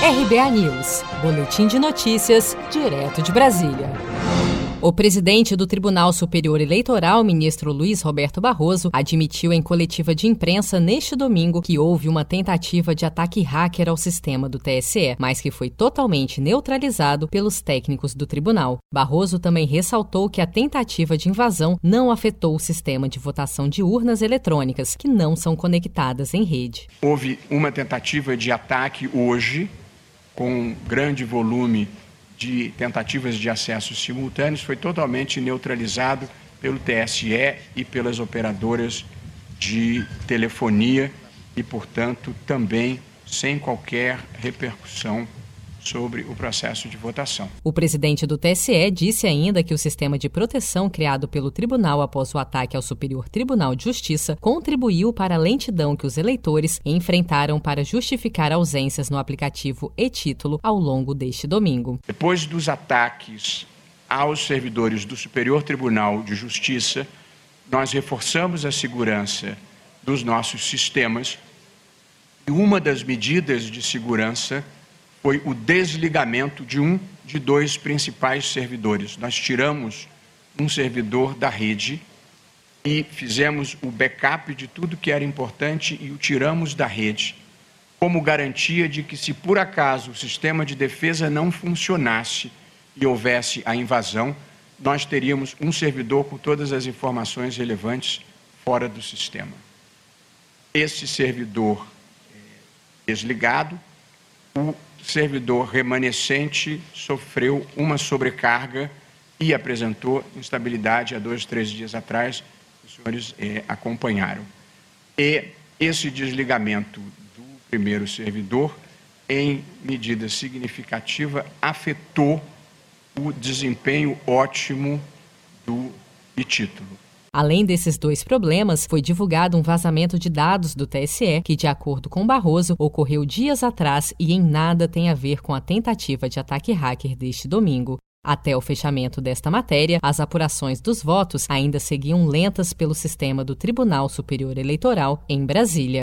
RBA News, Boletim de Notícias, direto de Brasília. O presidente do Tribunal Superior Eleitoral, ministro Luiz Roberto Barroso, admitiu em coletiva de imprensa neste domingo que houve uma tentativa de ataque hacker ao sistema do TSE, mas que foi totalmente neutralizado pelos técnicos do tribunal. Barroso também ressaltou que a tentativa de invasão não afetou o sistema de votação de urnas eletrônicas, que não são conectadas em rede. Houve uma tentativa de ataque hoje, com grande volume de tentativas de acesso simultâneos foi totalmente neutralizado pelo TSE e pelas operadoras de telefonia e, portanto, também sem qualquer repercussão sobre o processo de votação. O presidente do TSE disse ainda que o sistema de proteção criado pelo tribunal após o ataque ao Superior Tribunal de Justiça contribuiu para a lentidão que os eleitores enfrentaram para justificar ausências no aplicativo e-título ao longo deste domingo. Depois dos ataques aos servidores do Superior Tribunal de Justiça, nós reforçamos a segurança dos nossos sistemas e uma das medidas de segurança foi o desligamento de um de dois principais servidores. Nós tiramos um servidor da rede e fizemos o backup de tudo que era importante e o tiramos da rede, como garantia de que, se por acaso o sistema de defesa não funcionasse e houvesse a invasão, nós teríamos um servidor com todas as informações relevantes fora do sistema. Esse servidor eh, desligado, o servidor remanescente sofreu uma sobrecarga e apresentou instabilidade há dois, três dias atrás, os senhores eh, acompanharam. E esse desligamento do primeiro servidor, em medida significativa, afetou o desempenho ótimo do título. Além desses dois problemas, foi divulgado um vazamento de dados do TSE que, de acordo com Barroso, ocorreu dias atrás e em nada tem a ver com a tentativa de ataque hacker deste domingo. Até o fechamento desta matéria, as apurações dos votos ainda seguiam lentas pelo sistema do Tribunal Superior Eleitoral em Brasília.